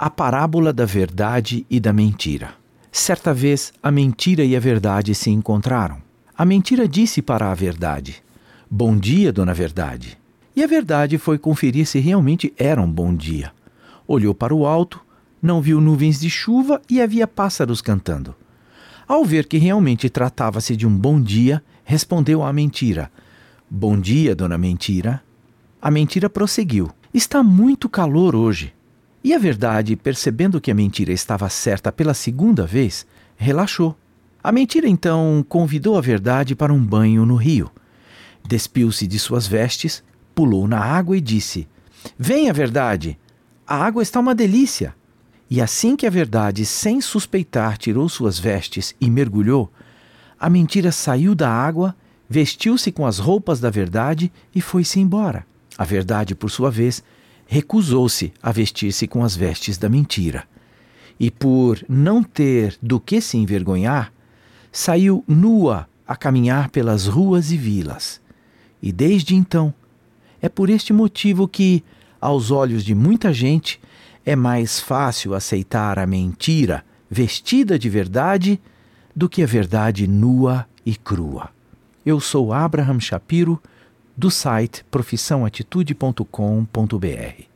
A parábola da verdade e da mentira. Certa vez, a mentira e a verdade se encontraram. A mentira disse para a verdade: Bom dia, dona Verdade. E a verdade foi conferir se realmente era um bom dia. Olhou para o alto, não viu nuvens de chuva e havia pássaros cantando. Ao ver que realmente tratava-se de um bom dia, respondeu à mentira: Bom dia, dona Mentira. A mentira prosseguiu: Está muito calor hoje. E a verdade, percebendo que a mentira estava certa pela segunda vez, relaxou. A mentira então convidou a verdade para um banho no rio. Despiu-se de suas vestes, pulou na água e disse: Venha, verdade! A água está uma delícia! E assim que a verdade, sem suspeitar, tirou suas vestes e mergulhou, a mentira saiu da água, vestiu-se com as roupas da verdade e foi-se embora. A verdade, por sua vez, recusou-se a vestir-se com as vestes da mentira. E por não ter do que se envergonhar, saiu nua a caminhar pelas ruas e vilas. E desde então, é por este motivo que, aos olhos de muita gente, é mais fácil aceitar a mentira vestida de verdade do que a verdade nua e crua. Eu sou Abraham Shapiro, do site profissãoatitude.com.br.